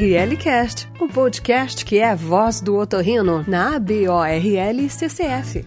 ORL Cast, o podcast que é a voz do otorrino na ABORL CCF.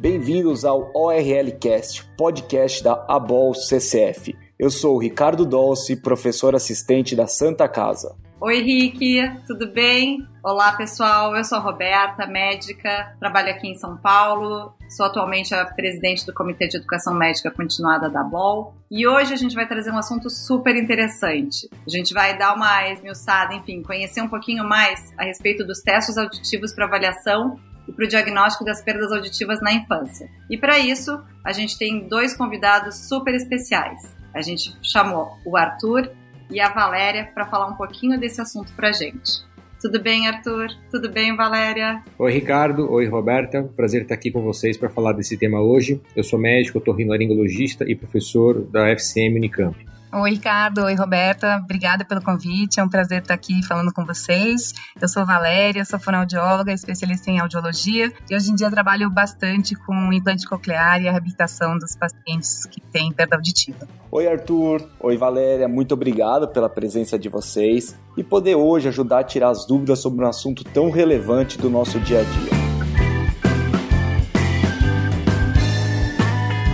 Bem-vindos ao ORL Cast, podcast da ABOL CCF. Eu sou o Ricardo Dolce, professor assistente da Santa Casa. Oi, Rick, tudo bem? Olá, pessoal. Eu sou a Roberta, médica, trabalho aqui em São Paulo. Sou atualmente a presidente do Comitê de Educação Médica Continuada da BOL. E hoje a gente vai trazer um assunto super interessante. A gente vai dar uma esmiuçada, enfim, conhecer um pouquinho mais a respeito dos testes auditivos para avaliação e para o diagnóstico das perdas auditivas na infância. E para isso, a gente tem dois convidados super especiais. A gente chamou o Arthur e a Valéria para falar um pouquinho desse assunto para gente. Tudo bem, Arthur? Tudo bem, Valéria? Oi, Ricardo. Oi, Roberta. Prazer estar aqui com vocês para falar desse tema hoje. Eu sou médico, otorrinolaringologista e professor da FCM Unicamp. Oi, Ricardo. Oi, Roberta. Obrigada pelo convite. É um prazer estar aqui falando com vocês. Eu sou Valéria, sou fonoaudióloga, especialista em audiologia e hoje em dia trabalho bastante com implante coclear e a reabilitação dos pacientes que têm perda auditiva. Oi, Arthur. Oi, Valéria. Muito obrigado pela presença de vocês e poder hoje ajudar a tirar as dúvidas sobre um assunto tão relevante do nosso dia a dia.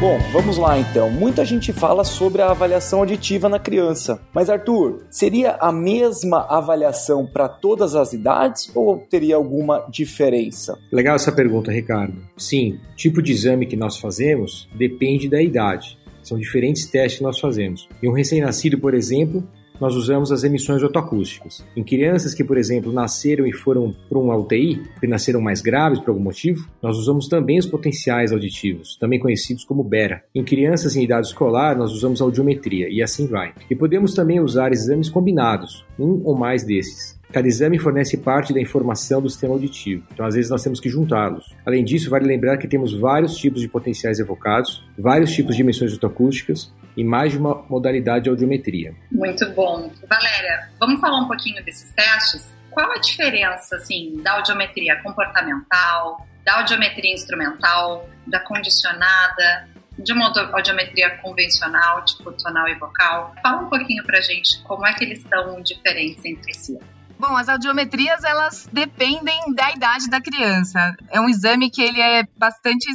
Bom, vamos lá então. Muita gente fala sobre a avaliação auditiva na criança. Mas, Arthur, seria a mesma avaliação para todas as idades ou teria alguma diferença? Legal essa pergunta, Ricardo. Sim, o tipo de exame que nós fazemos depende da idade. São diferentes testes que nós fazemos. E um recém-nascido, por exemplo, nós usamos as emissões otoacústicas. Em crianças que, por exemplo, nasceram e foram para uma UTI, porque nasceram mais graves por algum motivo, nós usamos também os potenciais auditivos, também conhecidos como BERA. Em crianças em idade escolar, nós usamos audiometria e assim vai. E podemos também usar exames combinados, um ou mais desses. Cada exame fornece parte da informação do sistema auditivo, então às vezes nós temos que juntá-los. Além disso, vale lembrar que temos vários tipos de potenciais evocados, vários tipos de emissões otoacústicas e mais de uma modalidade de audiometria. Muito bom. Valéria, vamos falar um pouquinho desses testes? Qual a diferença, assim, da audiometria comportamental, da audiometria instrumental, da condicionada, de uma audiometria convencional, tipo tonal e vocal? Fala um pouquinho pra gente como é que eles são diferentes entre si. Bom, as audiometrias elas dependem da idade da criança. É um exame que ele é bastante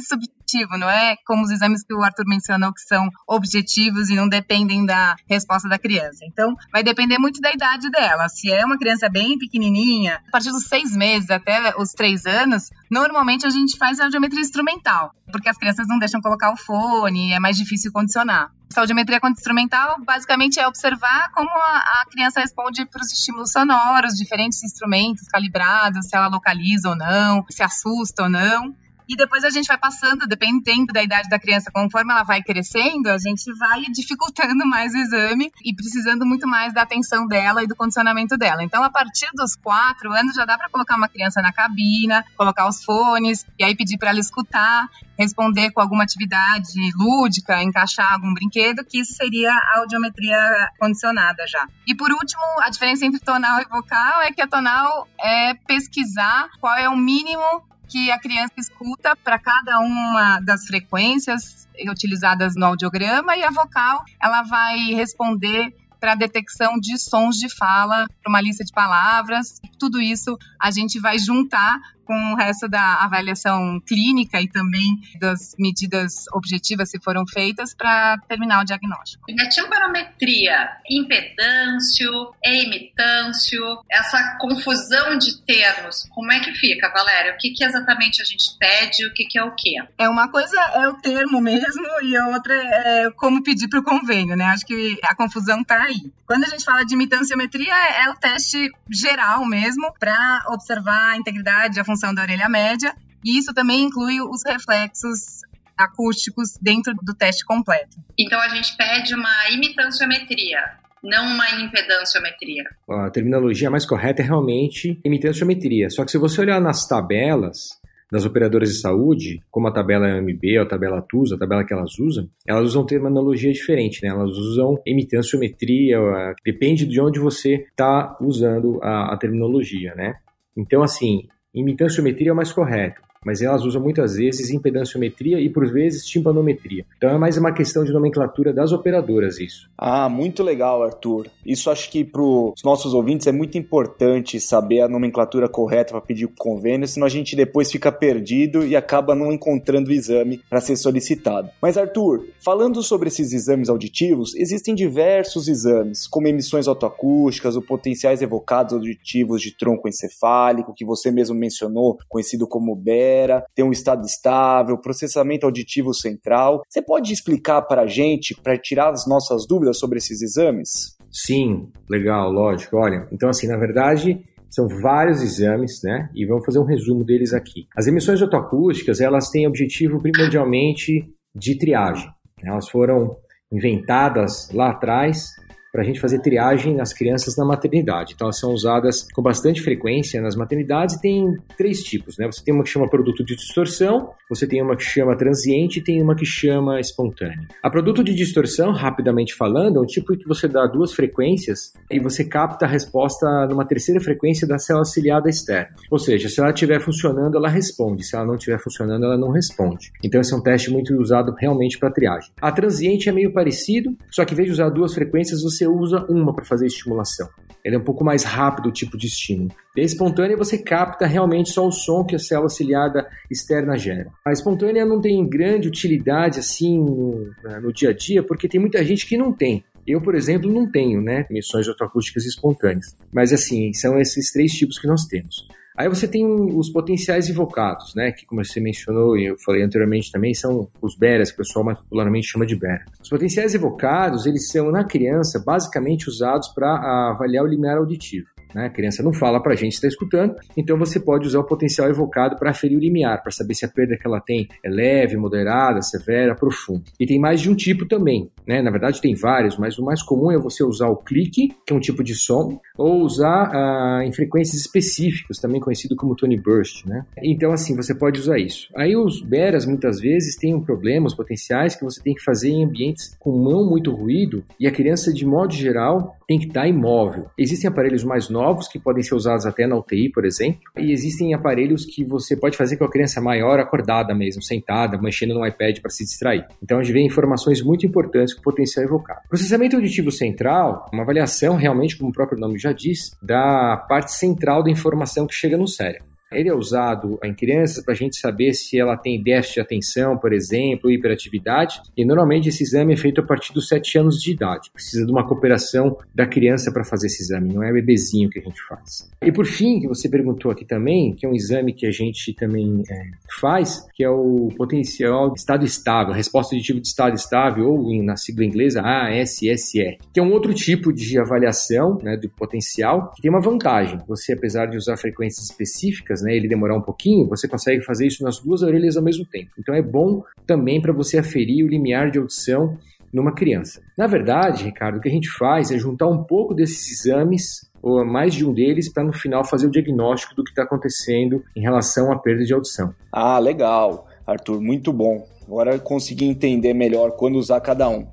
não é como os exames que o Arthur mencionou que são objetivos e não dependem da resposta da criança. Então, vai depender muito da idade dela. Se é uma criança bem pequenininha, a partir dos seis meses até os três anos, normalmente a gente faz a audiometria instrumental, porque as crianças não deixam colocar o fone, é mais difícil condicionar. A audiometria instrumental basicamente é observar como a, a criança responde para os estímulos sonoros, diferentes instrumentos calibrados, se ela localiza ou não, se assusta ou não. E depois a gente vai passando, dependendo da idade da criança, conforme ela vai crescendo, a gente vai dificultando mais o exame e precisando muito mais da atenção dela e do condicionamento dela. Então, a partir dos quatro anos, já dá para colocar uma criança na cabina, colocar os fones e aí pedir para ela escutar, responder com alguma atividade lúdica, encaixar algum brinquedo, que isso seria a audiometria condicionada já. E por último, a diferença entre tonal e vocal é que a tonal é pesquisar qual é o mínimo que a criança escuta para cada uma das frequências utilizadas no audiograma e a vocal ela vai responder para a detecção de sons de fala, para uma lista de palavras. Tudo isso a gente vai juntar com o resto da avaliação clínica e também das medidas objetivas que foram feitas para terminar o diagnóstico. A timpanometria, impedâncio, emitâncio, essa confusão de termos, como é que fica, Valéria? O que, que exatamente a gente pede o que, que é o quê? É uma coisa é o termo mesmo e a outra é como pedir para o convênio, né? Acho que a confusão está aí. Quando a gente fala de imitanciometria, é o teste geral mesmo para observar a integridade, a função função da orelha média, e isso também inclui os reflexos acústicos dentro do teste completo. Então a gente pede uma imitanciometria, não uma impedanciometria. A terminologia mais correta é realmente imitanciometria. Só que se você olhar nas tabelas das operadoras de saúde, como a tabela MB a tabela TUS, a tabela que elas usam, elas usam terminologia diferente, né? Elas usam imitanciometria, depende de onde você está usando a, a terminologia, né? Então, assim, imitanciometria é o mais correto. Mas elas usam muitas vezes impedanciometria e por vezes timpanometria. Então é mais uma questão de nomenclatura das operadoras isso. Ah, muito legal, Arthur. Isso acho que para os nossos ouvintes é muito importante saber a nomenclatura correta para pedir o convênio, senão a gente depois fica perdido e acaba não encontrando o exame para ser solicitado. Mas Arthur, falando sobre esses exames auditivos, existem diversos exames, como emissões autoacústicas, ou potenciais evocados auditivos de tronco encefálico, que você mesmo mencionou, conhecido como BERA, tem um estado estável, processamento auditivo central. Você pode explicar para a gente, para tirar as nossas dúvidas sobre esses exames? Sim, legal, lógico. Olha, então assim, na verdade, são vários exames, né? E vamos fazer um resumo deles aqui. As emissões autoacústicas, elas têm objetivo primordialmente de triagem. Elas foram inventadas lá atrás para a gente fazer triagem nas crianças na maternidade. Então, elas são usadas com bastante frequência nas maternidades e tem três tipos, né? Você tem uma que chama produto de distorção, você tem uma que chama transiente e tem uma que chama espontânea. A produto de distorção, rapidamente falando, é um tipo que você dá duas frequências e você capta a resposta numa terceira frequência da célula ciliada externa. Ou seja, se ela estiver funcionando, ela responde. Se ela não estiver funcionando, ela não responde. Então, esse é um teste muito usado realmente para triagem. A transiente é meio parecido, só que em vez de usar duas frequências, você você usa uma para fazer estimulação. Ele é um pouco mais rápido o tipo de estímulo. E a espontânea você capta realmente só o som que a célula ciliada externa gera. A espontânea não tem grande utilidade assim no, né, no dia a dia, porque tem muita gente que não tem. Eu, por exemplo, não tenho, né, emissões autoacústicas espontâneas. Mas assim, são esses três tipos que nós temos. Aí você tem os potenciais invocados, né? Que, como você mencionou e eu falei anteriormente também, são os beras, que o pessoal mais popularmente chama de bera. Os potenciais evocados, eles são, na criança, basicamente usados para avaliar o limiar auditivo. Né? A criança não fala para a gente está escutando, então você pode usar o potencial evocado para aferir o limiar, para saber se a perda que ela tem é leve, moderada, severa, profunda. E tem mais de um tipo também, né? Na verdade tem vários, mas o mais comum é você usar o clique, que é um tipo de som, ou usar ah, em frequências específicas, também conhecido como Tony Burst, né? Então assim, você pode usar isso. Aí os beras muitas vezes têm um problema, os potenciais que você tem que fazer em ambientes com não muito ruído e a criança de modo geral tem que estar imóvel. Existem aparelhos mais novos que podem ser usados até na UTI, por exemplo, e existem aparelhos que você pode fazer com a criança maior acordada mesmo, sentada, mexendo no iPad para se distrair. Então a gente vê informações muito importantes com potencial evocado. Processamento auditivo central, uma avaliação realmente, como o próprio nome já diz, da parte central da informação que chega no cérebro. Ele é usado em crianças para a gente saber se ela tem déficit de atenção, por exemplo, hiperatividade. E normalmente esse exame é feito a partir dos 7 anos de idade. Precisa de uma cooperação da criança para fazer esse exame, não é bebezinho que a gente faz. E por fim, que você perguntou aqui também, que é um exame que a gente também é, faz, que é o potencial de estado estável, resposta auditiva de estado estável, ou na sigla inglesa ASSR, que é um outro tipo de avaliação né, do potencial, que tem uma vantagem. Você, apesar de usar frequências específicas, né, ele demorar um pouquinho, você consegue fazer isso nas duas orelhas ao mesmo tempo. Então é bom também para você aferir o limiar de audição numa criança. Na verdade, Ricardo, o que a gente faz é juntar um pouco desses exames ou mais de um deles para no final fazer o diagnóstico do que está acontecendo em relação à perda de audição. Ah, legal, Arthur, muito bom. Agora eu consegui entender melhor quando usar cada um.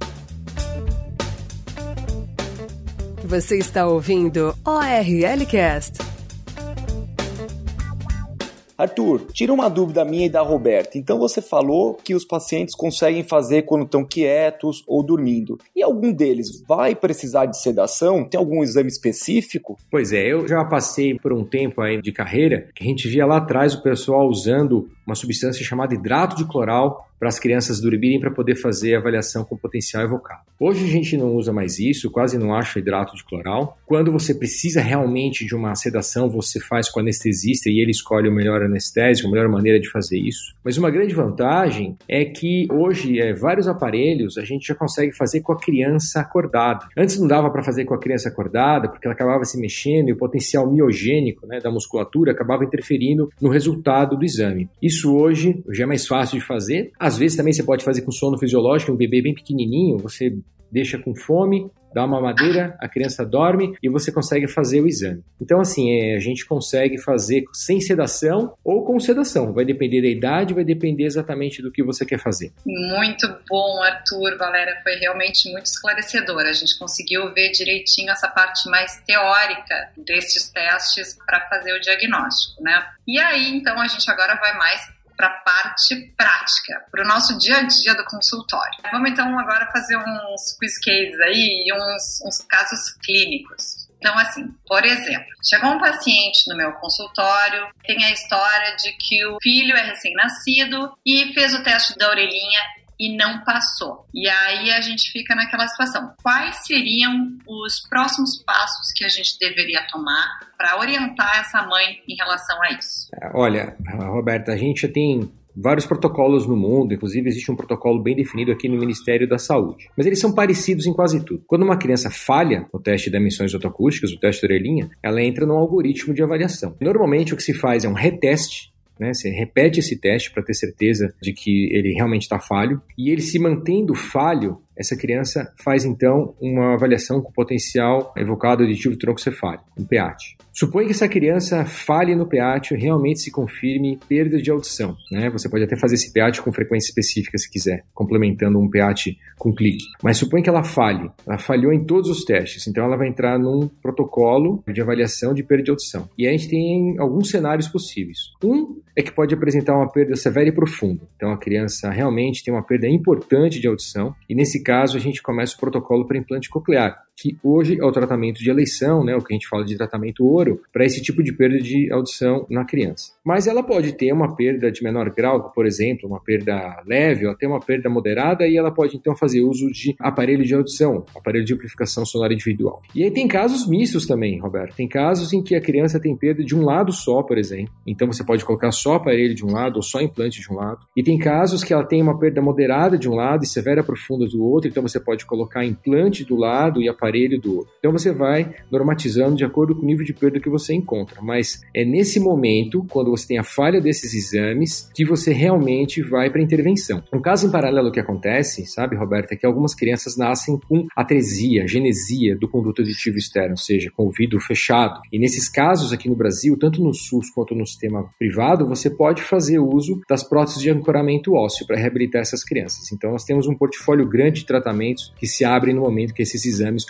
Você está ouvindo ORL Cast. Arthur, tira uma dúvida minha e da Roberta. Então você falou que os pacientes conseguem fazer quando estão quietos ou dormindo. E algum deles vai precisar de sedação? Tem algum exame específico? Pois é, eu já passei por um tempo aí de carreira que a gente via lá atrás o pessoal usando uma substância chamada hidrato de cloral para as crianças dormirem para poder fazer a avaliação com potencial evocado. Hoje a gente não usa mais isso, quase não acha hidrato de cloral. Quando você precisa realmente de uma sedação, você faz com anestesista e ele escolhe o melhor anestésico, a melhor maneira de fazer isso. Mas uma grande vantagem é que hoje é, vários aparelhos a gente já consegue fazer com a criança acordada. Antes não dava para fazer com a criança acordada porque ela acabava se mexendo e o potencial miogênico né, da musculatura acabava interferindo no resultado do exame. Isso hoje já é mais fácil de fazer. Às vezes também você pode fazer com sono fisiológico, um bebê bem pequenininho, você deixa com fome, dá uma madeira, a criança dorme e você consegue fazer o exame. Então, assim, é, a gente consegue fazer sem sedação ou com sedação. Vai depender da idade, vai depender exatamente do que você quer fazer. Muito bom, Arthur, Valéria, foi realmente muito esclarecedor. A gente conseguiu ver direitinho essa parte mais teórica destes testes para fazer o diagnóstico, né? E aí, então, a gente agora vai mais para a parte prática, para o nosso dia a dia do consultório. Vamos então agora fazer uns quiz cases aí e uns, uns casos clínicos. Então, assim, por exemplo, chegou um paciente no meu consultório, tem a história de que o filho é recém-nascido e fez o teste da orelhinha e não passou. E aí a gente fica naquela situação. Quais seriam os próximos passos que a gente deveria tomar para orientar essa mãe em relação a isso? Olha, Roberta, a gente tem vários protocolos no mundo, inclusive existe um protocolo bem definido aqui no Ministério da Saúde. Mas eles são parecidos em quase tudo. Quando uma criança falha no teste de emissões autoacústicas, o teste da orelhinha, ela entra num algoritmo de avaliação. Normalmente o que se faz é um reteste né? Você repete esse teste para ter certeza de que ele realmente está falho e ele se mantendo falho, essa criança faz então uma avaliação com potencial evocado auditivo troncocefálico, um PEAT. Suponha que essa criança falhe no PEAT e realmente se confirme perda de audição. Né? Você pode até fazer esse PEAT com frequência específica se quiser, complementando um PEAT com clique. Mas suponha que ela falhe. Ela falhou em todos os testes, então ela vai entrar num protocolo de avaliação de perda de audição. E a gente tem alguns cenários possíveis. Um é que pode apresentar uma perda severa e profunda. Então a criança realmente tem uma perda importante de audição e nesse caso a gente começa o protocolo para implante coclear que hoje é o tratamento de eleição, né, o que a gente fala de tratamento ouro, para esse tipo de perda de audição na criança. Mas ela pode ter uma perda de menor grau, por exemplo, uma perda leve ou até uma perda moderada, e ela pode então fazer uso de aparelho de audição, aparelho de amplificação sonora individual. E aí tem casos mistos também, Roberto. Tem casos em que a criança tem perda de um lado só, por exemplo. Então você pode colocar só aparelho de um lado ou só implante de um lado. E tem casos que ela tem uma perda moderada de um lado e severa profunda do outro, então você pode colocar implante do lado e aparelho aparelho do outro. Então você vai normatizando de acordo com o nível de perda que você encontra. Mas é nesse momento, quando você tem a falha desses exames, que você realmente vai para intervenção. Um caso em paralelo que acontece, sabe, Roberta, é que algumas crianças nascem com atresia, genesia do conduto auditivo externo, ou seja, com o vidro fechado. E nesses casos aqui no Brasil, tanto no SUS quanto no sistema privado, você pode fazer uso das próteses de ancoramento ósseo para reabilitar essas crianças. Então nós temos um portfólio grande de tratamentos que se abre no momento que esses exames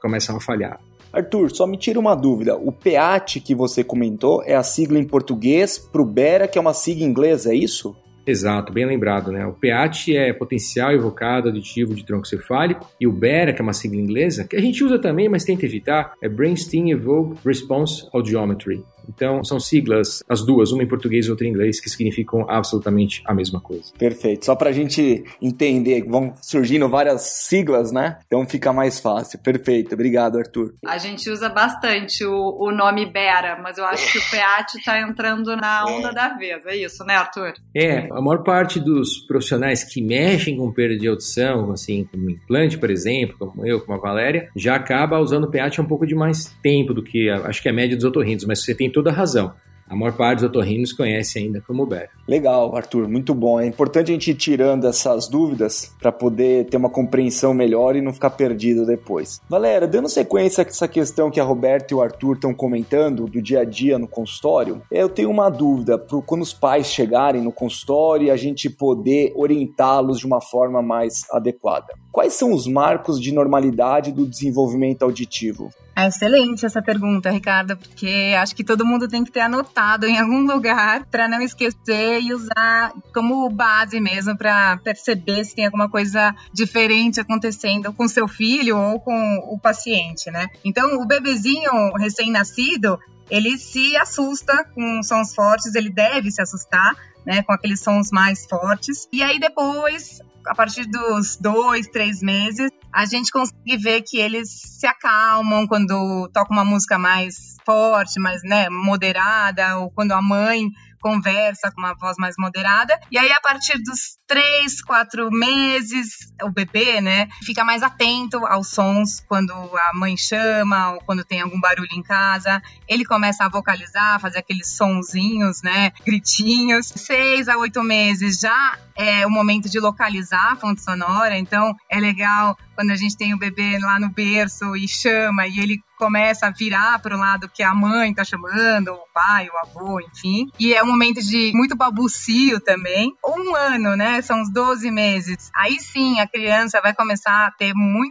começam a falhar. Arthur, só me tira uma dúvida. O PEAT que você comentou é a sigla em português para o BERA, que é uma sigla inglesa, é isso? Exato, bem lembrado, né? O PEAT é potencial evocado aditivo de tronco cefálico e o BERA, que é uma sigla inglesa, que a gente usa também, mas tenta evitar, é Brainstem Evoked Response Audiometry. Então, são siglas, as duas, uma em português e outra em inglês, que significam absolutamente a mesma coisa. Perfeito. Só para a gente entender, vão surgindo várias siglas, né? Então fica mais fácil. Perfeito. Obrigado, Arthur. A gente usa bastante o, o nome Bera, mas eu acho que o PEAT está entrando na onda é. da vez. É isso, né, Arthur? É, a maior parte dos profissionais que mexem com perda de audição, assim, como implante, por exemplo, como eu, como a Valéria, já acaba usando o PEAT há um pouco de mais tempo do que, acho que é a média dos otorrinos, mas você tem toda a razão. A maior parte dos otorrinos conhece ainda como BER. Legal, Arthur, muito bom. É importante a gente ir tirando essas dúvidas para poder ter uma compreensão melhor e não ficar perdido depois. Valéria, dando sequência a essa questão que a Roberta e o Arthur estão comentando do dia a dia no consultório, eu tenho uma dúvida para quando os pais chegarem no consultório a gente poder orientá-los de uma forma mais adequada. Quais são os marcos de normalidade do desenvolvimento auditivo? É excelente essa pergunta, Ricardo, porque acho que todo mundo tem que ter anotado em algum lugar para não esquecer e usar como base mesmo para perceber se tem alguma coisa diferente acontecendo com seu filho ou com o paciente, né? Então, o bebezinho recém-nascido, ele se assusta com sons fortes, ele deve se assustar, né, com aqueles sons mais fortes. E aí depois a partir dos dois, três meses, a gente consegue ver que eles se acalmam quando toca uma música mais forte, mais né, moderada, ou quando a mãe conversa com uma voz mais moderada. E aí, a partir dos três, quatro meses, o bebê, né, fica mais atento aos sons quando a mãe chama ou quando tem algum barulho em casa. Ele começa a vocalizar, fazer aqueles sonzinhos, né, gritinhos. Seis a oito meses já é o momento de localizar a fonte sonora, então é legal quando a gente tem o bebê lá no berço e chama e ele começa a virar para o lado que a mãe está chamando, o pai, o avô, enfim. E é um momento de muito babucio também. Um ano, né? São uns 12 meses. Aí sim a criança vai começar a ter muito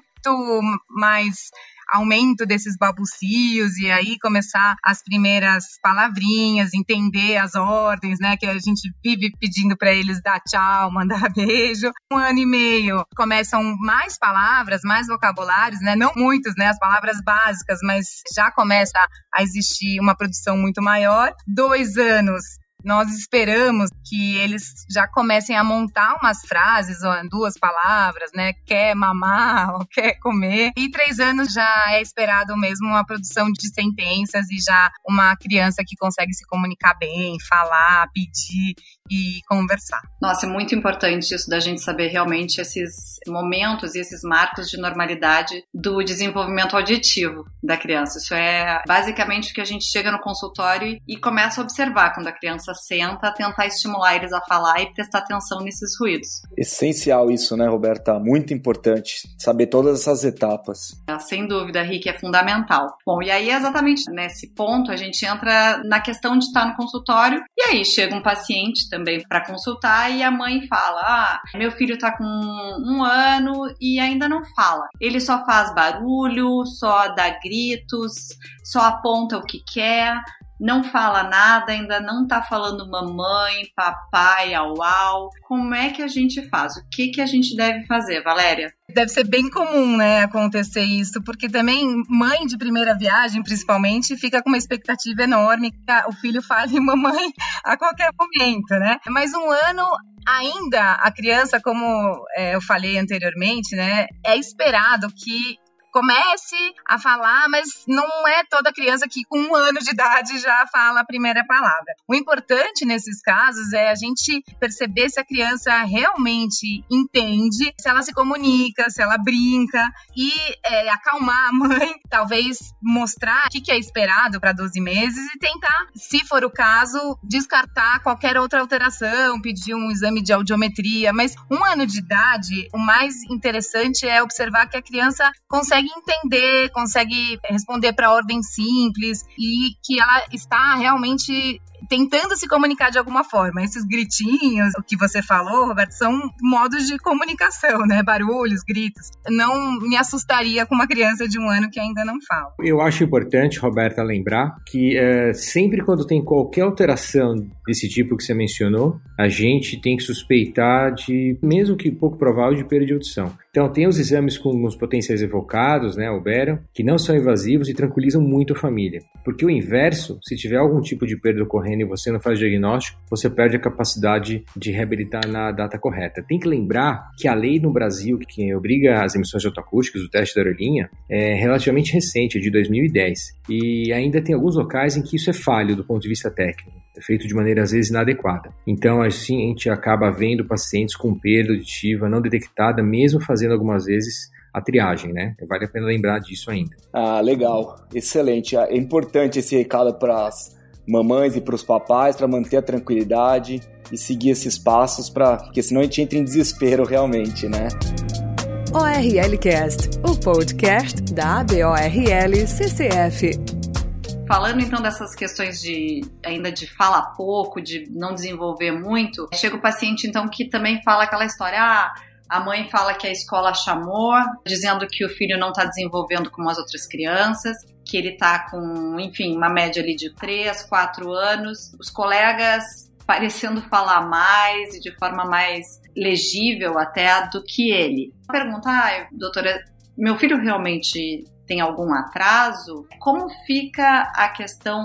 mais aumento desses babucios e aí começar as primeiras palavrinhas, entender as ordens, né? Que a gente vive pedindo para eles dar tchau, mandar beijo. Um ano e meio começam mais palavras, mais vocabulários, né? Não muitos, né? As palavras básicas, mas já começa a existir uma produção muito maior. Dois anos nós esperamos que eles já comecem a montar umas frases, ou duas palavras, né? Quer mamar ou quer comer. E três anos já é esperado mesmo uma produção de sentenças e já uma criança que consegue se comunicar bem, falar, pedir e conversar. Nossa, é muito importante isso da gente saber realmente esses momentos e esses marcos de normalidade do desenvolvimento auditivo da criança. Isso é basicamente o que a gente chega no consultório e começa a observar quando a criança senta, tentar estimular eles a falar e prestar atenção nesses ruídos. Essencial isso, né, Roberta? Muito importante saber todas essas etapas. É, sem dúvida, Rick, é fundamental. Bom, e aí exatamente nesse ponto a gente entra na questão de estar no consultório e aí chega um paciente também para consultar e a mãe fala: Ah, meu filho tá com um ano e ainda não fala. Ele só faz barulho, só dá gritos, só aponta o que quer não fala nada, ainda não tá falando mamãe, papai, au au. Como é que a gente faz? O que que a gente deve fazer, Valéria? Deve ser bem comum, né, acontecer isso, porque também mãe de primeira viagem, principalmente, fica com uma expectativa enorme que o filho fale mamãe a qualquer momento, né? Mas um ano ainda a criança, como é, eu falei anteriormente, né, é esperado que comece a falar, mas não é toda criança que com um ano de idade já fala a primeira palavra. O importante nesses casos é a gente perceber se a criança realmente entende, se ela se comunica, se ela brinca e é, acalmar a mãe, talvez mostrar o que é esperado para 12 meses e tentar, se for o caso, descartar qualquer outra alteração, pedir um exame de audiometria. Mas um ano de idade, o mais interessante é observar que a criança consegue consegue entender, consegue responder para ordem simples e que ela está realmente tentando se comunicar de alguma forma. Esses gritinhos, o que você falou, Roberto, são modos de comunicação, né? Barulhos, gritos. Não me assustaria com uma criança de um ano que ainda não fala. Eu acho importante, Roberta, lembrar que é, sempre quando tem qualquer alteração desse tipo que você mencionou, a gente tem que suspeitar de, mesmo que pouco provável, de perda de audição. Então, tem os exames com os potenciais evocados, né, o Bero, que não são invasivos e tranquilizam muito a família. Porque o inverso, se tiver algum tipo de perda ocorrendo e você não faz diagnóstico, você perde a capacidade de reabilitar na data correta. Tem que lembrar que a lei no Brasil, que obriga as emissões autoacústicas, o teste da orelhinha, é relativamente recente, é de 2010. E ainda tem alguns locais em que isso é falho do ponto de vista técnico. É feito de maneira às vezes inadequada. Então, assim, a gente acaba vendo pacientes com perda auditiva não detectada, mesmo fazendo algumas vezes a triagem, né? Vale a pena lembrar disso ainda. Ah, legal, excelente. É importante esse recado para as mamães e para os papais para manter a tranquilidade e seguir esses passos para, porque senão a gente entra em desespero realmente, né? ORLcast, o podcast da ABORL CCF. Falando então dessas questões de ainda de falar pouco, de não desenvolver muito, chega o paciente então que também fala aquela história, ah, a mãe fala que a escola chamou, dizendo que o filho não está desenvolvendo como as outras crianças, que ele está com, enfim, uma média ali de 3, 4 anos. Os colegas parecendo falar mais e de forma mais legível até do que ele. Pergunta, ah, doutora, meu filho realmente tem algum atraso? Como fica a questão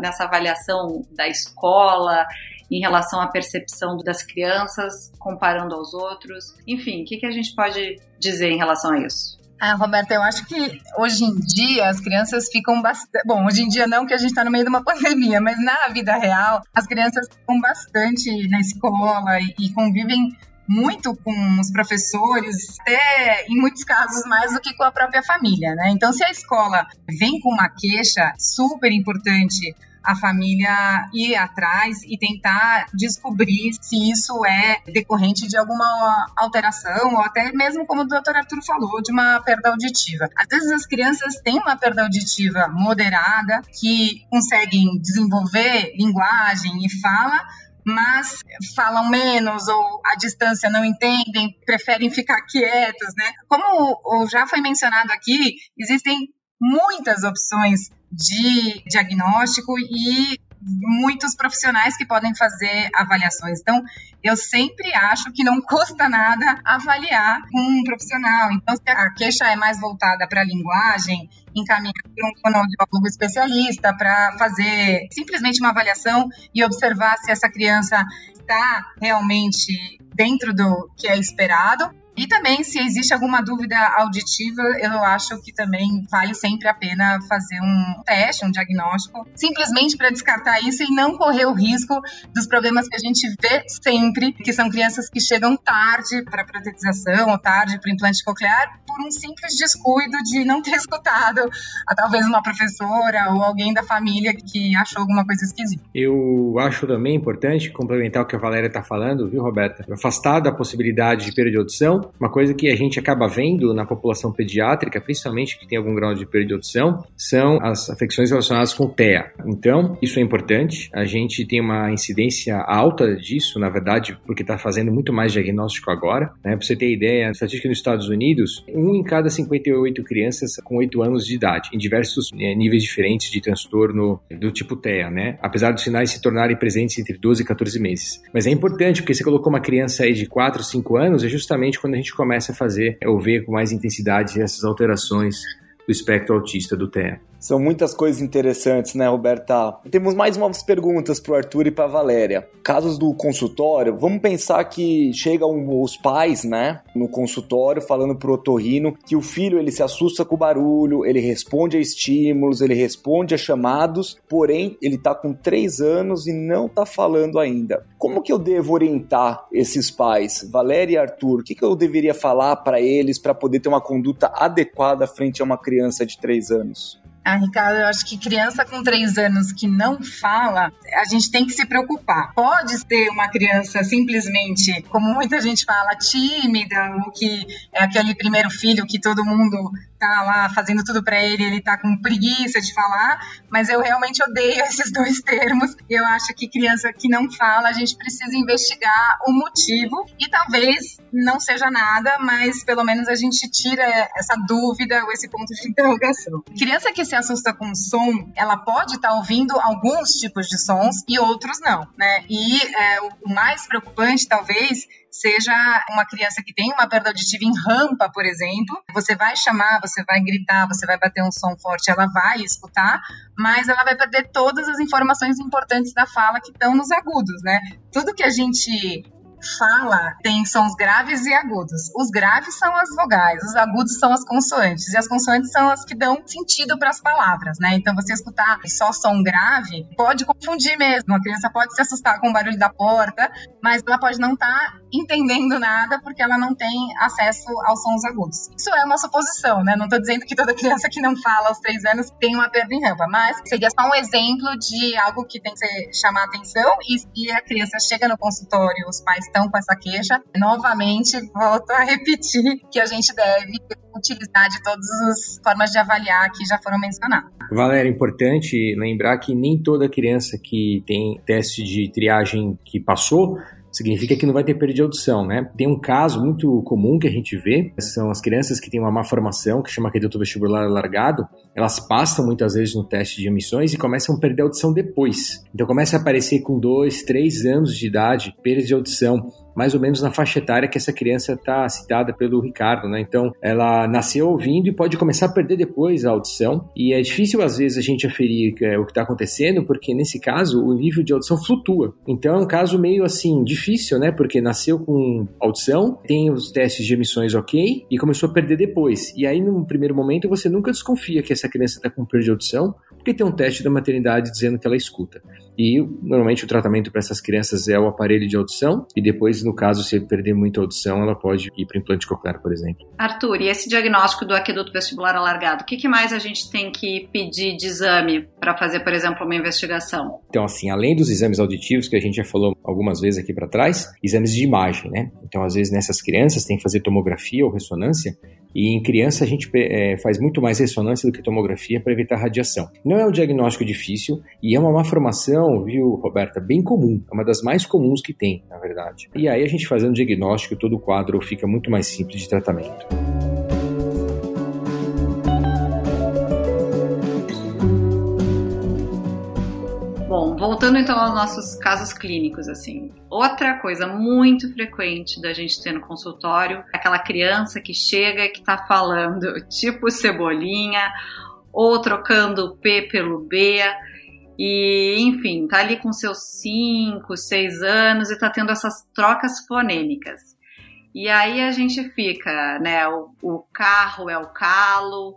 nessa avaliação da escola em relação à percepção das crianças comparando aos outros? Enfim, o que, que a gente pode dizer em relação a isso? Ah, Roberta, eu acho que hoje em dia as crianças ficam bastante. Bom, hoje em dia não, que a gente está no meio de uma pandemia, mas na vida real, as crianças ficam bastante na escola e, e convivem muito com os professores, até em muitos casos mais do que com a própria família, né? Então, se a escola vem com uma queixa super importante a família ir atrás e tentar descobrir se isso é decorrente de alguma alteração ou até mesmo, como o doutor Arthur falou, de uma perda auditiva. Às vezes as crianças têm uma perda auditiva moderada, que conseguem desenvolver linguagem e fala, mas falam menos ou à distância não entendem, preferem ficar quietos, né? Como já foi mencionado aqui, existem muitas opções de diagnóstico e muitos profissionais que podem fazer avaliações. Então, eu sempre acho que não custa nada avaliar um profissional. Então, se a queixa é mais voltada para a linguagem, encaminhar para um fonoaudiólogo especialista para fazer simplesmente uma avaliação e observar se essa criança está realmente dentro do que é esperado. E também, se existe alguma dúvida auditiva, eu acho que também vale sempre a pena fazer um teste, um diagnóstico, simplesmente para descartar isso e não correr o risco dos problemas que a gente vê sempre, que são crianças que chegam tarde para protetização ou tarde para o implante coclear, por um simples descuido de não ter escutado a, talvez uma professora ou alguém da família que achou alguma coisa esquisita. Eu acho também importante complementar o que a Valéria está falando, viu, Roberta? Afastar da possibilidade de perda de audição, uma coisa que a gente acaba vendo na população pediátrica, principalmente que tem algum grau de perda de audição, são as afecções relacionadas com o TEA. Então, isso é importante. A gente tem uma incidência alta disso, na verdade, porque está fazendo muito mais diagnóstico agora. Né? Para você ter ideia, a estatística nos Estados Unidos, um em cada 58 crianças com 8 anos de idade, em diversos né, níveis diferentes de transtorno do tipo TEA, né? Apesar dos sinais se tornarem presentes entre 12 e 14 meses. Mas é importante, porque você colocou uma criança aí de 4, 5 anos, é justamente quando a gente começa a fazer ou ver com mais intensidade essas alterações do espectro autista do TEA. São muitas coisas interessantes, né, Roberta? Temos mais umas perguntas para o Arthur e para Valéria. Casos do consultório, vamos pensar que chegam os pais, né, no consultório falando pro otorrino que o filho ele se assusta com o barulho, ele responde a estímulos, ele responde a chamados, porém ele tá com três anos e não tá falando ainda. Como que eu devo orientar esses pais, Valéria e Arthur? O que, que eu deveria falar para eles para poder ter uma conduta adequada frente a uma criança de três anos? Ah, Ricardo, eu acho que criança com três anos que não fala, a gente tem que se preocupar. Pode ter uma criança simplesmente, como muita gente fala, tímida, ou que é aquele primeiro filho que todo mundo tá lá fazendo tudo para ele, ele tá com preguiça de falar, mas eu realmente odeio esses dois termos. Eu acho que criança que não fala, a gente precisa investigar o motivo e talvez não seja nada, mas pelo menos a gente tira essa dúvida ou esse ponto de interrogação. Criança que se assusta com som, ela pode estar tá ouvindo alguns tipos de sons e outros não, né? E é, o mais preocupante, talvez, seja uma criança que tem uma perda auditiva em rampa, por exemplo, você vai chamar, você vai gritar, você vai bater um som forte, ela vai escutar, mas ela vai perder todas as informações importantes da fala que estão nos agudos, né? Tudo que a gente fala tem sons graves e agudos. Os graves são as vogais, os agudos são as consoantes, e as consoantes são as que dão sentido para as palavras, né? Então, você escutar só som grave pode confundir mesmo. A criança pode se assustar com o barulho da porta, mas ela pode não estar tá entendendo nada porque ela não tem acesso aos sons agudos. Isso é uma suposição, né? Não estou dizendo que toda criança que não fala aos três anos tem uma perda em rampa, mas seria só um exemplo de algo que tem que chamar atenção e se a criança chega no consultório, os pais estão com essa queixa, novamente volto a repetir que a gente deve utilizar de todas as formas de avaliar que já foram mencionadas. Valéria, é importante lembrar que nem toda criança que tem teste de triagem que passou significa que não vai ter perda de audição, né? Tem um caso muito comum que a gente vê, são as crianças que têm uma má formação, que chama aqueduto vestibular alargado, elas passam muitas vezes no teste de emissões e começam a perder a audição depois. Então começa a aparecer com dois, três anos de idade, perda de audição mais ou menos na faixa etária que essa criança está citada pelo Ricardo, né? Então, ela nasceu ouvindo e pode começar a perder depois a audição. E é difícil, às vezes, a gente aferir é, o que está acontecendo, porque nesse caso o nível de audição flutua. Então, é um caso meio assim, difícil, né? Porque nasceu com audição, tem os testes de emissões ok e começou a perder depois. E aí, num primeiro momento, você nunca desconfia que essa criança está com perda de audição, porque tem um teste da maternidade dizendo que ela escuta. E normalmente o tratamento para essas crianças é o aparelho de audição, e depois, no caso, se perder muita audição, ela pode ir para implante coclear, por exemplo. Arthur, e esse diagnóstico do aqueduto vestibular alargado, o que, que mais a gente tem que pedir de exame para fazer, por exemplo, uma investigação? Então, assim, além dos exames auditivos que a gente já falou algumas vezes aqui para trás, exames de imagem, né? Então, às vezes, nessas crianças tem que fazer tomografia ou ressonância e em criança a gente é, faz muito mais ressonância do que tomografia para evitar radiação. Não é um diagnóstico difícil e é uma malformação, viu, Roberta, bem comum. É uma das mais comuns que tem, na verdade. E aí a gente fazendo diagnóstico, todo o quadro fica muito mais simples de tratamento. Voltando então aos nossos casos clínicos, assim. Outra coisa muito frequente da gente ter no consultório é aquela criança que chega que tá falando tipo cebolinha ou trocando o P pelo B. E, enfim, tá ali com seus 5, 6 anos e tá tendo essas trocas fonêmicas. E aí a gente fica, né? O, o carro é o calo,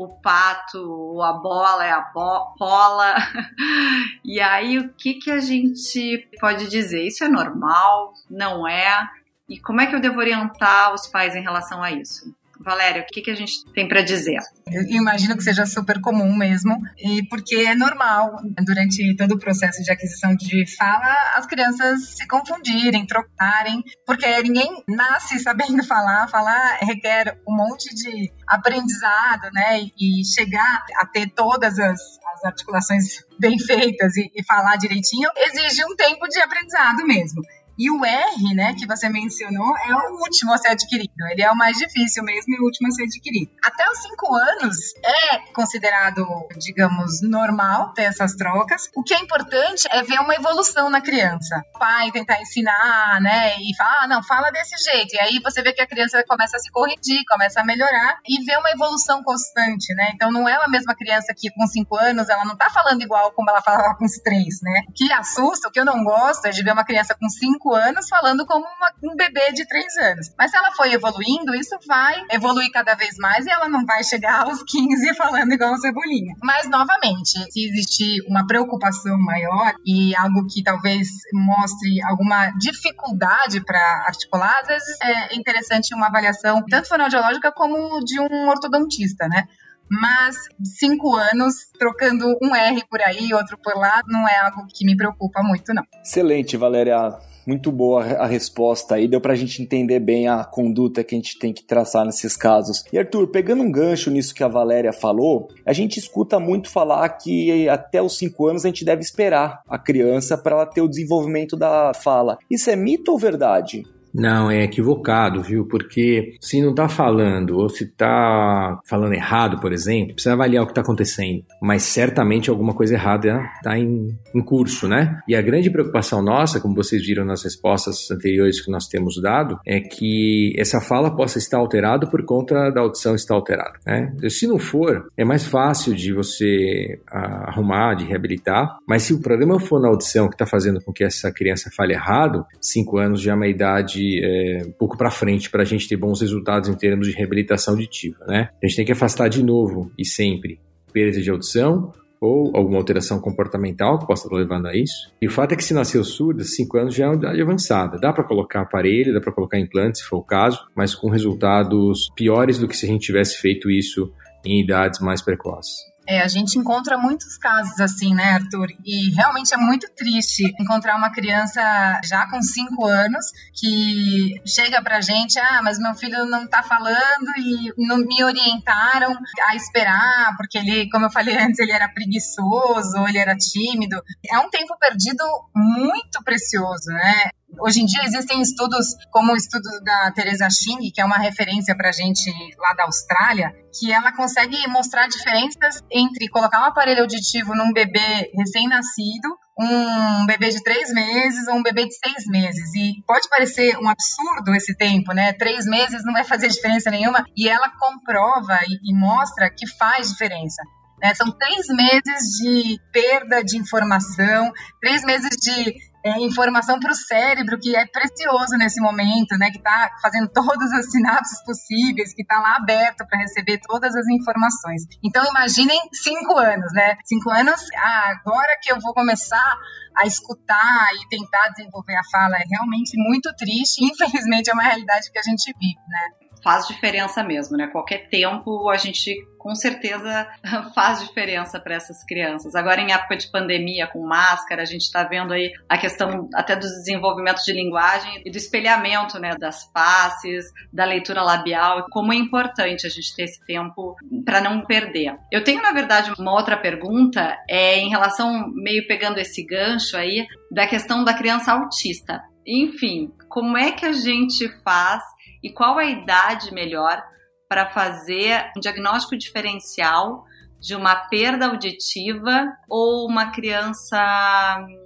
o pato, a bola é a bo bola. e aí, o que, que a gente pode dizer? Isso é normal? Não é? E como é que eu devo orientar os pais em relação a isso? Valéria, o que, que a gente tem para dizer? Eu imagino que seja super comum mesmo, e porque é normal, durante todo o processo de aquisição de fala, as crianças se confundirem, trocarem, porque ninguém nasce sabendo falar, falar requer um monte de aprendizado, né, e chegar a ter todas as, as articulações bem feitas e, e falar direitinho, exige um tempo de aprendizado mesmo. E o R, né, que você mencionou, é o último a ser adquirido. Ele é o mais difícil mesmo e o último a ser adquirido. Até os cinco anos é considerado, digamos, normal ter essas trocas. O que é importante é ver uma evolução na criança. O pai tentar ensinar, né, e falar, ah, não, fala desse jeito. E aí você vê que a criança começa a se corrigir, começa a melhorar e vê uma evolução constante, né? Então não é a mesma criança que com cinco anos ela não tá falando igual como ela falava com os três, né? O que assusta, o que eu não gosto é de ver uma criança com anos falando como uma, um bebê de 3 anos. Mas se ela foi evoluindo, isso vai evoluir cada vez mais e ela não vai chegar aos 15 falando igual Cebolinha. Mas, novamente, se existir uma preocupação maior e algo que talvez mostre alguma dificuldade para articular, às vezes é interessante uma avaliação tanto fonoaudiológica como de um ortodontista, né? mas cinco anos trocando um R por aí, outro por lá, não é algo que me preocupa muito, não. Excelente, Valéria muito boa a resposta aí, deu pra gente entender bem a conduta que a gente tem que traçar nesses casos. E Arthur, pegando um gancho nisso que a Valéria falou, a gente escuta muito falar que até os 5 anos a gente deve esperar a criança para ela ter o desenvolvimento da fala. Isso é mito ou verdade? Não, é equivocado, viu? Porque se não está falando ou se está falando errado, por exemplo, precisa avaliar o que está acontecendo. Mas certamente alguma coisa errada está em, em curso, né? E a grande preocupação nossa, como vocês viram nas respostas anteriores que nós temos dado, é que essa fala possa estar alterada por conta da audição estar alterada. Né? Se não for, é mais fácil de você arrumar, de reabilitar. Mas se o problema for na audição que está fazendo com que essa criança fale errado, 5 anos já é uma idade é, um pouco para frente para a gente ter bons resultados em termos de reabilitação auditiva, né? A gente tem que afastar de novo e sempre perda de audição ou alguma alteração comportamental que possa estar levando a isso. E o fato é que se nasceu surda, 5 anos já é uma idade avançada. Dá para colocar aparelho, dá para colocar implante, se for o caso, mas com resultados piores do que se a gente tivesse feito isso em idades mais precoces. É, a gente encontra muitos casos assim, né, Arthur? E realmente é muito triste encontrar uma criança já com 5 anos que chega pra gente, ah, mas meu filho não tá falando e não me orientaram a esperar, porque ele, como eu falei antes, ele era preguiçoso, ele era tímido. É um tempo perdido muito precioso, né? Hoje em dia existem estudos, como o estudo da Teresa Xing, que é uma referência para a gente lá da Austrália, que ela consegue mostrar diferenças entre colocar um aparelho auditivo num bebê recém-nascido, um bebê de três meses ou um bebê de seis meses. E pode parecer um absurdo esse tempo, né? Três meses não vai fazer diferença nenhuma. E ela comprova e, e mostra que faz diferença. Né? São três meses de perda de informação, três meses de é, informação para o cérebro, que é precioso nesse momento, né? Que está fazendo todas as sinapses possíveis, que está lá aberto para receber todas as informações. Então, imaginem cinco anos, né? Cinco anos, ah, agora que eu vou começar a escutar e tentar desenvolver a fala é realmente muito triste. Infelizmente, é uma realidade que a gente vive, né? Faz diferença mesmo, né? Qualquer tempo a gente com certeza faz diferença para essas crianças. Agora em época de pandemia com máscara, a gente está vendo aí a questão até do desenvolvimento de linguagem e do espelhamento, né, das faces, da leitura labial, como é importante a gente ter esse tempo para não perder. Eu tenho na verdade uma outra pergunta é em relação meio pegando esse gancho aí da questão da criança autista. Enfim, como é que a gente faz e qual a idade melhor para fazer um diagnóstico diferencial de uma perda auditiva ou uma criança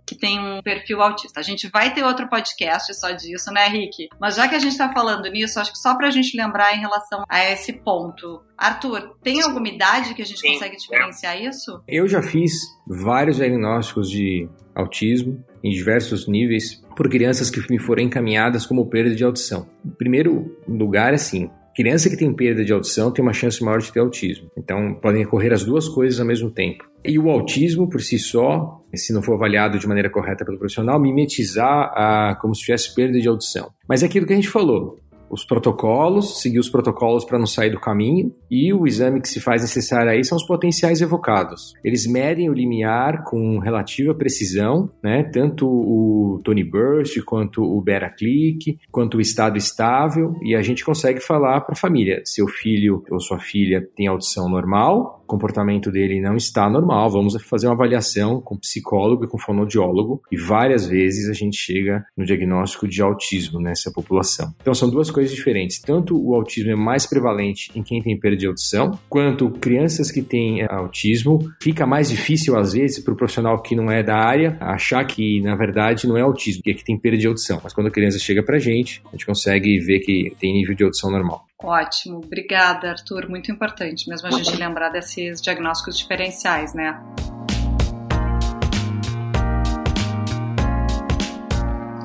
que tem um perfil autista. A gente vai ter outro podcast só disso, né, Rick? Mas já que a gente está falando nisso, acho que só para a gente lembrar em relação a esse ponto. Arthur, tem alguma idade que a gente Sim. consegue diferenciar isso? Eu já fiz vários diagnósticos de autismo em diversos níveis por crianças que me foram encaminhadas como perda de audição. Em primeiro lugar, assim, criança que tem perda de audição tem uma chance maior de ter autismo. Então, podem ocorrer as duas coisas ao mesmo tempo. E o autismo, por si só, se não for avaliado de maneira correta pelo profissional, mimetizar a, como se tivesse perda de audição. Mas é aquilo que a gente falou os protocolos, seguir os protocolos para não sair do caminho, e o exame que se faz necessário aí são os potenciais evocados. Eles medem o limiar com relativa precisão, né? tanto o Tony Burst, quanto o Beta Click, quanto o estado estável, e a gente consegue falar para a família, seu filho ou sua filha tem audição normal, o comportamento dele não está normal, vamos fazer uma avaliação com psicólogo e com fonoaudiólogo, e várias vezes a gente chega no diagnóstico de autismo nessa população. Então são duas coisas diferentes. Tanto o autismo é mais prevalente em quem tem perda de audição, quanto crianças que têm é, autismo, fica mais difícil às vezes para o profissional que não é da área achar que na verdade não é autismo, que é que tem perda de audição. Mas quando a criança chega para a gente, a gente consegue ver que tem nível de audição normal. Ótimo, obrigada, Arthur. Muito importante mesmo a gente lembrar desses diagnósticos diferenciais, né?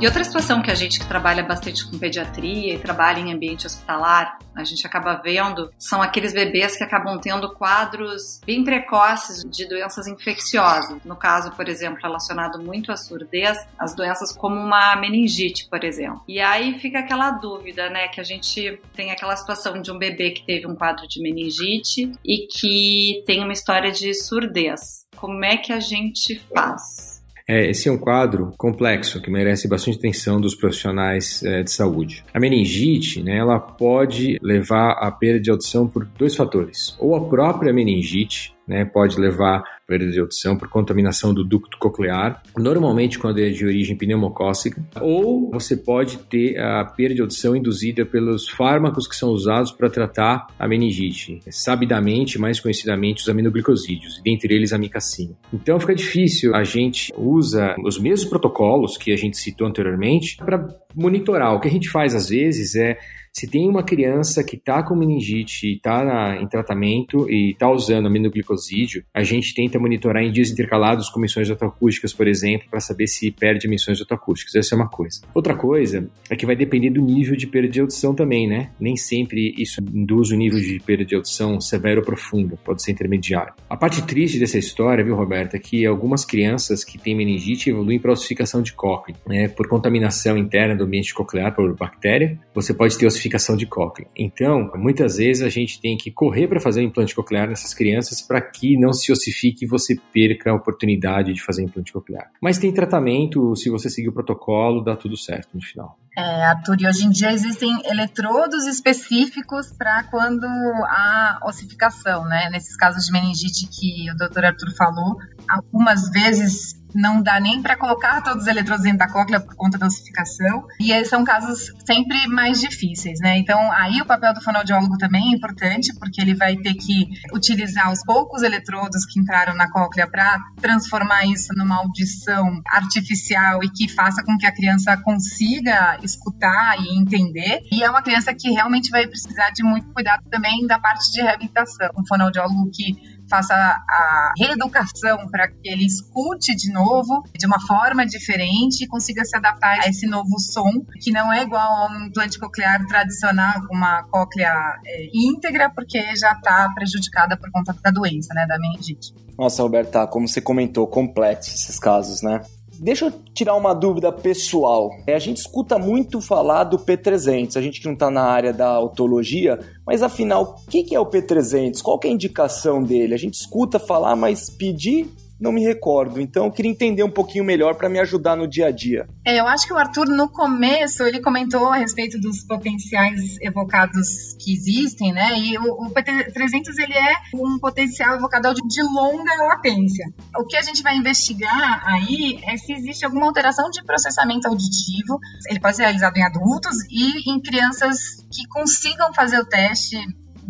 E outra situação que a gente que trabalha bastante com pediatria e trabalha em ambiente hospitalar, a gente acaba vendo, são aqueles bebês que acabam tendo quadros bem precoces de doenças infecciosas. No caso, por exemplo, relacionado muito à surdez, as doenças como uma meningite, por exemplo. E aí fica aquela dúvida, né, que a gente tem aquela situação de um bebê que teve um quadro de meningite e que tem uma história de surdez. Como é que a gente faz? É, esse é um quadro complexo que merece bastante atenção dos profissionais é, de saúde. A meningite, né, ela pode levar à perda de audição por dois fatores: ou a própria meningite, né, pode levar perda de audição por contaminação do ducto coclear, normalmente quando é de origem pneumocócica, ou você pode ter a perda de audição induzida pelos fármacos que são usados para tratar a meningite, sabidamente, mais conhecidamente, os aminoglicosídeos, dentre eles a micacina. Então fica difícil, a gente usa os mesmos protocolos que a gente citou anteriormente para monitorar. O que a gente faz às vezes é se tem uma criança que está com meningite e está em tratamento e está usando aminoglicosídeo, a gente tenta monitorar em dias intercalados com emissões otoacústicas, por exemplo, para saber se perde emissões otoacústicas. Essa é uma coisa. Outra coisa é que vai depender do nível de perda de audição também, né? Nem sempre isso induz o nível de perda de audição severo ou profundo, pode ser intermediário. A parte triste dessa história, viu, Roberta, é que algumas crianças que têm meningite evoluem para ossificação de cócclea, né? Por contaminação interna do ambiente coclear por bactéria, você pode ter ossificação de cócclea. Então, muitas vezes a gente tem que correr para fazer o implante coclear nessas crianças para que não se ossifique e você perca a oportunidade de fazer implante coclear. Mas tem tratamento, se você seguir o protocolo, dá tudo certo no final. É, Arthur, e hoje em dia existem eletrodos específicos para quando há ossificação, né? Nesses casos de meningite que o doutor Arthur falou, algumas vezes não dá nem para colocar todos os eletrodos dentro da cóclea por conta da ossificação, e são casos sempre mais difíceis, né? Então, aí o papel do fonoaudiólogo também é importante, porque ele vai ter que utilizar os poucos eletrodos que entraram na cóclea para transformar isso numa audição artificial e que faça com que a criança consiga escutar e entender. E é uma criança que realmente vai precisar de muito cuidado também da parte de reabilitação. Um fonoaudiólogo que faça a reeducação para que ele escute de novo, de uma forma diferente e consiga se adaptar a esse novo som, que não é igual a um implante coclear tradicional, uma cóclea é, íntegra, porque já está prejudicada por conta da doença, né, da meningite. Nossa, Roberta, como você comentou, complexo esses casos, né? Deixa eu tirar uma dúvida pessoal. É, a gente escuta muito falar do P300, a gente que não está na área da otologia, mas afinal, o que é o P300? Qual é a indicação dele? A gente escuta falar, mas pedir não me recordo. Então eu queria entender um pouquinho melhor para me ajudar no dia a dia. É, eu acho que o Arthur no começo ele comentou a respeito dos potenciais evocados que existem, né? E o, o PT300 ele é um potencial evocador de, de longa latência. O que a gente vai investigar aí é se existe alguma alteração de processamento auditivo. Ele pode ser realizado em adultos e em crianças que consigam fazer o teste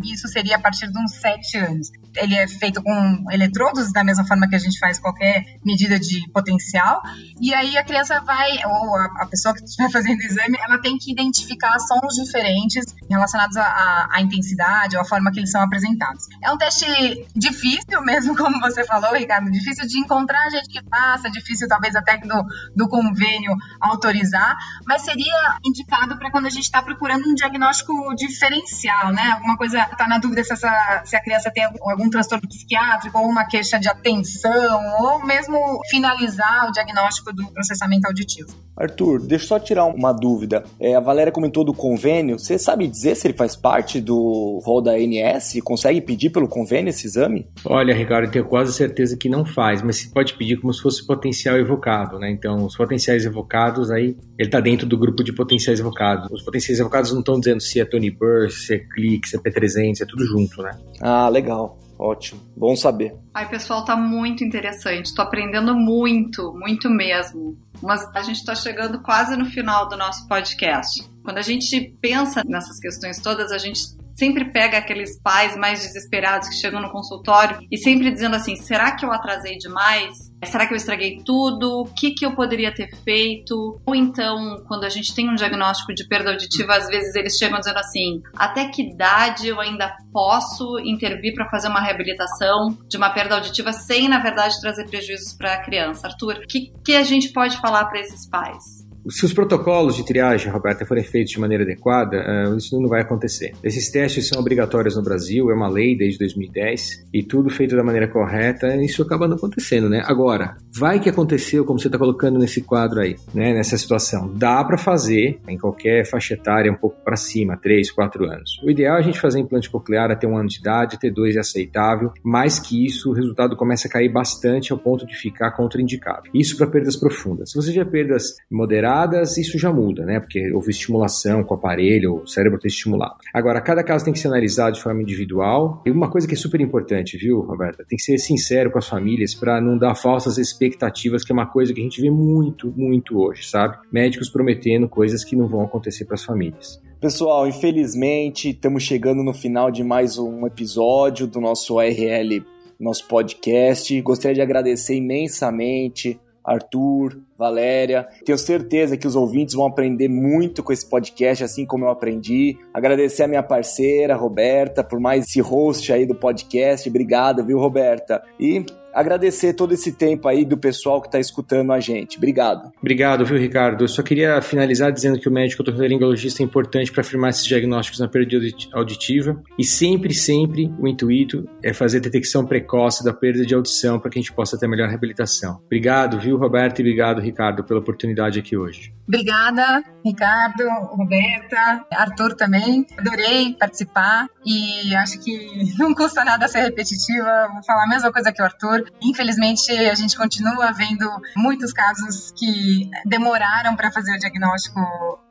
isso seria a partir de uns sete anos. Ele é feito com eletrodos, da mesma forma que a gente faz qualquer medida de potencial, e aí a criança vai, ou a, a pessoa que estiver fazendo o exame, ela tem que identificar sons diferentes relacionados à intensidade ou à forma que eles são apresentados. É um teste difícil mesmo, como você falou, Ricardo, difícil de encontrar gente que faça, difícil talvez até do, do convênio autorizar, mas seria indicado para quando a gente está procurando um diagnóstico diferencial, né? Alguma coisa, está na dúvida se, essa, se a criança tem algum transtorno psiquiátrico ou uma queixa de atenção, ou mesmo finalizar o diagnóstico do processamento auditivo. Arthur, deixa eu só tirar uma dúvida. É, a Valéria comentou do convênio. Você sabe dizer se ele faz parte do rol da ANS? Consegue pedir pelo convênio esse exame? Olha, Ricardo, eu tenho quase certeza que não faz, mas se pode pedir como se fosse potencial evocado, né? Então, os potenciais evocados, aí ele está dentro do grupo de potenciais evocados. Os potenciais evocados não estão dizendo se é Tony Burst, se é Click, se é P300, é tudo junto, né? Ah, legal. Ótimo, bom saber. Ai, pessoal, tá muito interessante. Tô aprendendo muito, muito mesmo. Mas a gente está chegando quase no final do nosso podcast. Quando a gente pensa nessas questões todas, a gente sempre pega aqueles pais mais desesperados que chegam no consultório e sempre dizendo assim: será que eu atrasei demais? Será que eu estraguei tudo? O que, que eu poderia ter feito? Ou então, quando a gente tem um diagnóstico de perda auditiva, às vezes eles chegam dizendo assim: até que idade eu ainda posso intervir para fazer uma reabilitação de uma perda auditiva sem, na verdade, trazer prejuízos para a criança? Arthur, o que, que a gente pode falar para esses pais? Se os protocolos de triagem, Roberta, forem feitos de maneira adequada, uh, isso não vai acontecer. Esses testes são obrigatórios no Brasil, é uma lei desde 2010, e tudo feito da maneira correta, isso acaba não acontecendo, né? Agora, vai que aconteceu, como você está colocando nesse quadro aí, né? Nessa situação. Dá para fazer em qualquer faixa etária um pouco para cima, 3, 4 anos. O ideal é a gente fazer implante coclear até um ano de idade, até dois é aceitável, mais que isso, o resultado começa a cair bastante ao ponto de ficar contraindicado. Isso para perdas profundas. Se você tiver perdas moderadas, isso já muda, né? Porque houve estimulação com o aparelho, o cérebro está estimulado. Agora, cada caso tem que ser analisado de forma individual. E uma coisa que é super importante, viu, Roberta? Tem que ser sincero com as famílias para não dar falsas expectativas, que é uma coisa que a gente vê muito, muito hoje, sabe? Médicos prometendo coisas que não vão acontecer para as famílias. Pessoal, infelizmente estamos chegando no final de mais um episódio do nosso ORL, nosso podcast. Gostaria de agradecer imensamente Arthur, Valéria. Tenho certeza que os ouvintes vão aprender muito com esse podcast, assim como eu aprendi. Agradecer a minha parceira, Roberta, por mais esse host aí do podcast. Obrigado, viu, Roberta? E agradecer todo esse tempo aí do pessoal que está escutando a gente. Obrigado. Obrigado, viu, Ricardo? Eu só queria finalizar dizendo que o médico otorrinolaringologista é importante para afirmar esses diagnósticos na perda auditiva e sempre, sempre o intuito é fazer detecção precoce da perda de audição para que a gente possa ter melhor reabilitação. Obrigado, viu, Roberto, e obrigado, Ricardo, pela oportunidade aqui hoje. Obrigada, Ricardo, Roberta, Arthur também. Adorei participar e acho que não custa nada ser repetitiva. Vou falar a mesma coisa que o Arthur. Infelizmente, a gente continua vendo muitos casos que demoraram para fazer o diagnóstico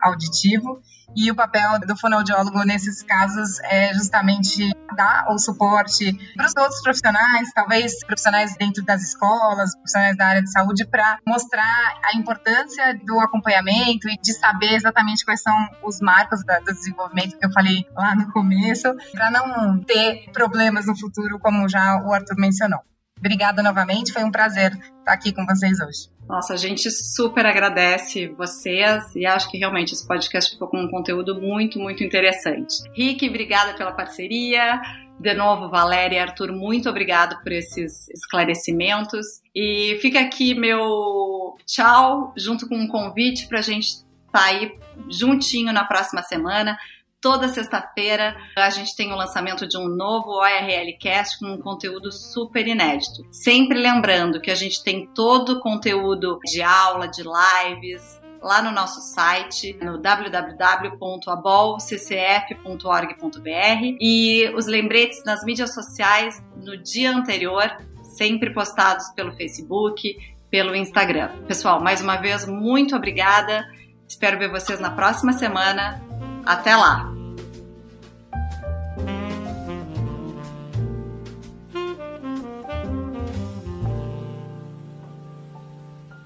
auditivo e o papel do fonoaudiólogo nesses casos é justamente dar o suporte para os outros profissionais, talvez profissionais dentro das escolas, profissionais da área de saúde, para mostrar a importância do acompanhamento e de saber exatamente quais são os marcos do desenvolvimento que eu falei lá no começo, para não ter problemas no futuro, como já o Arthur mencionou. Obrigada novamente, foi um prazer estar aqui com vocês hoje. Nossa, a gente super agradece vocês e acho que realmente esse podcast ficou com um conteúdo muito, muito interessante. Rick, obrigada pela parceria. De novo, Valéria e Arthur, muito obrigado por esses esclarecimentos. E fica aqui meu tchau, junto com um convite para a gente estar tá aí juntinho na próxima semana. Toda sexta-feira a gente tem o lançamento de um novo ORL Cast com um conteúdo super inédito. Sempre lembrando que a gente tem todo o conteúdo de aula, de lives, lá no nosso site, no www.abolccf.org.br e os lembretes nas mídias sociais no dia anterior, sempre postados pelo Facebook, pelo Instagram. Pessoal, mais uma vez, muito obrigada. Espero ver vocês na próxima semana. Até lá!